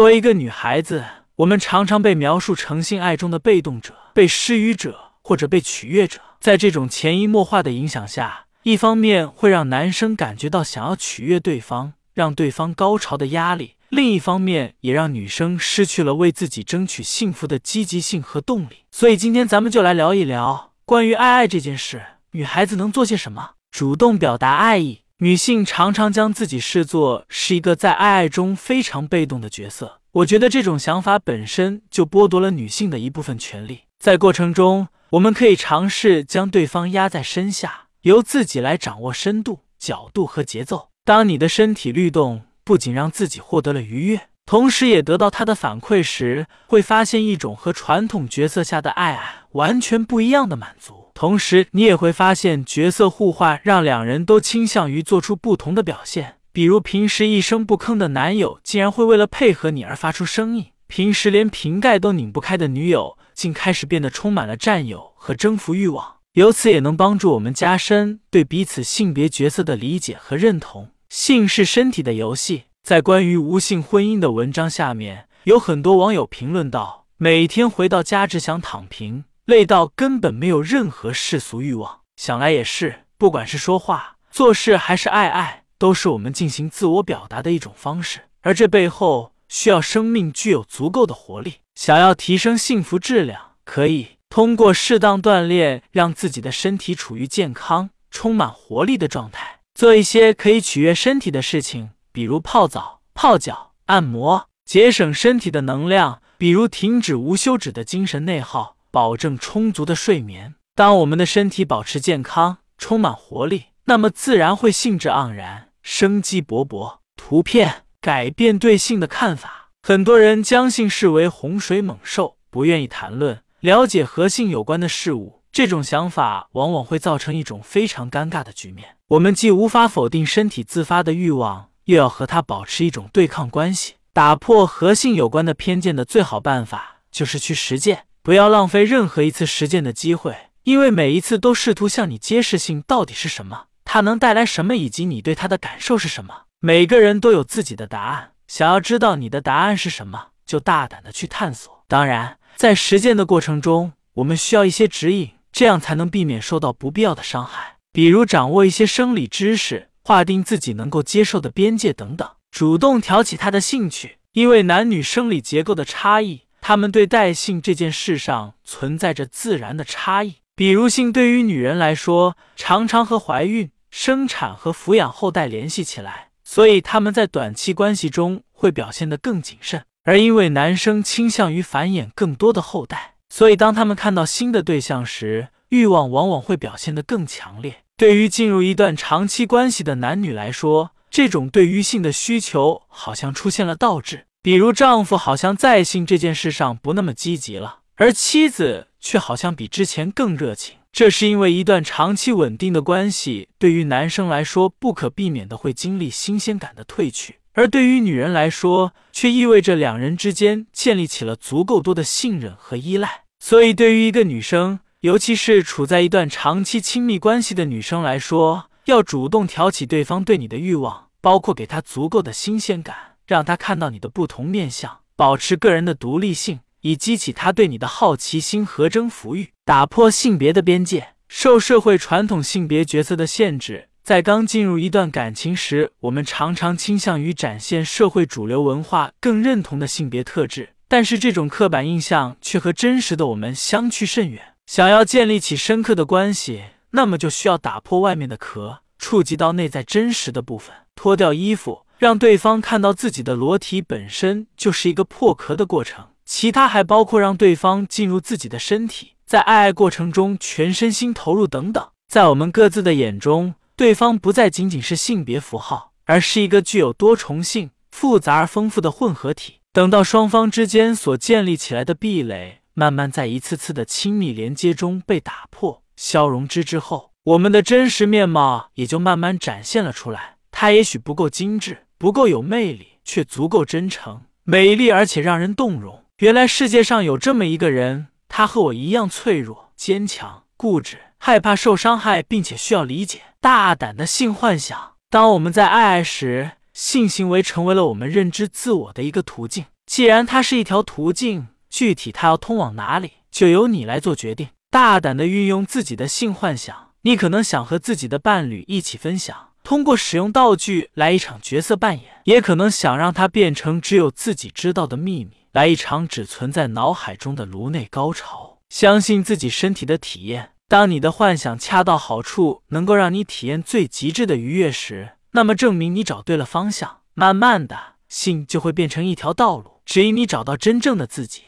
作为一个女孩子，我们常常被描述成性爱中的被动者、被施予者或者被取悦者。在这种潜移默化的影响下，一方面会让男生感觉到想要取悦对方、让对方高潮的压力；另一方面也让女生失去了为自己争取幸福的积极性和动力。所以，今天咱们就来聊一聊关于爱爱这件事，女孩子能做些什么？主动表达爱意。女性常常将自己视作是一个在爱爱中非常被动的角色，我觉得这种想法本身就剥夺了女性的一部分权利。在过程中，我们可以尝试将对方压在身下，由自己来掌握深度、角度和节奏。当你的身体律动不仅让自己获得了愉悦，同时也得到他的反馈时，会发现一种和传统角色下的爱爱完全不一样的满足。同时，你也会发现角色互换让两人都倾向于做出不同的表现。比如，平时一声不吭的男友，竟然会为了配合你而发出声音；平时连瓶盖都拧不开的女友，竟开始变得充满了占有和征服欲望。由此也能帮助我们加深对彼此性别角色的理解和认同。性是身体的游戏，在关于无性婚姻的文章下面，有很多网友评论道：“每天回到家只想躺平。”累到根本没有任何世俗欲望，想来也是。不管是说话、做事还是爱爱，都是我们进行自我表达的一种方式。而这背后需要生命具有足够的活力。想要提升幸福质量，可以通过适当锻炼，让自己的身体处于健康、充满活力的状态。做一些可以取悦身体的事情，比如泡澡、泡脚、按摩，节省身体的能量，比如停止无休止的精神内耗。保证充足的睡眠。当我们的身体保持健康、充满活力，那么自然会兴致盎然、生机勃勃。图片改变对性的看法。很多人将性视为洪水猛兽，不愿意谈论、了解和性有关的事物。这种想法往往会造成一种非常尴尬的局面：我们既无法否定身体自发的欲望，又要和它保持一种对抗关系。打破和性有关的偏见的最好办法，就是去实践。不要浪费任何一次实践的机会，因为每一次都试图向你揭示性到底是什么，它能带来什么，以及你对它的感受是什么。每个人都有自己的答案，想要知道你的答案是什么，就大胆的去探索。当然，在实践的过程中，我们需要一些指引，这样才能避免受到不必要的伤害。比如掌握一些生理知识，划定自己能够接受的边界等等。主动挑起他的兴趣，因为男女生理结构的差异。他们对待性这件事上存在着自然的差异，比如性对于女人来说，常常和怀孕、生产和抚养后代联系起来，所以他们在短期关系中会表现得更谨慎；而因为男生倾向于繁衍更多的后代，所以当他们看到新的对象时，欲望往往会表现得更强烈。对于进入一段长期关系的男女来说，这种对于性的需求好像出现了倒置。比如，丈夫好像在性这件事上不那么积极了，而妻子却好像比之前更热情。这是因为一段长期稳定的关系对于男生来说不可避免的会经历新鲜感的褪去，而对于女人来说却意味着两人之间建立起了足够多的信任和依赖。所以，对于一个女生，尤其是处在一段长期亲密关系的女生来说，要主动挑起对方对你的欲望，包括给他足够的新鲜感。让他看到你的不同面相，保持个人的独立性，以激起他对你的好奇心和征服欲，打破性别的边界，受社会传统性别角色的限制。在刚进入一段感情时，我们常常倾向于展现社会主流文化更认同的性别特质，但是这种刻板印象却和真实的我们相去甚远。想要建立起深刻的关系，那么就需要打破外面的壳，触及到内在真实的部分，脱掉衣服。让对方看到自己的裸体本身就是一个破壳的过程，其他还包括让对方进入自己的身体，在爱爱过程中全身心投入等等。在我们各自的眼中，对方不再仅仅是性别符号，而是一个具有多重性、复杂而丰富的混合体。等到双方之间所建立起来的壁垒慢慢在一次次的亲密连接中被打破、消融之之后，我们的真实面貌也就慢慢展现了出来。它也许不够精致。不够有魅力，却足够真诚、美丽，而且让人动容。原来世界上有这么一个人，他和我一样脆弱、坚强、固执，害怕受伤害，并且需要理解。大胆的性幻想。当我们在爱爱时，性行为成为了我们认知自我的一个途径。既然它是一条途径，具体它要通往哪里，就由你来做决定。大胆的运用自己的性幻想，你可能想和自己的伴侣一起分享，通过使用道具来一场角色扮演，也可能想让它变成只有自己知道的秘密，来一场只存在脑海中的颅内高潮。相信自己身体的体验。当你的幻想恰到好处，能够让你体验最极致的愉悦时，那么证明你找对了方向。慢慢的，性就会变成一条道路，指引你找到真正的自己。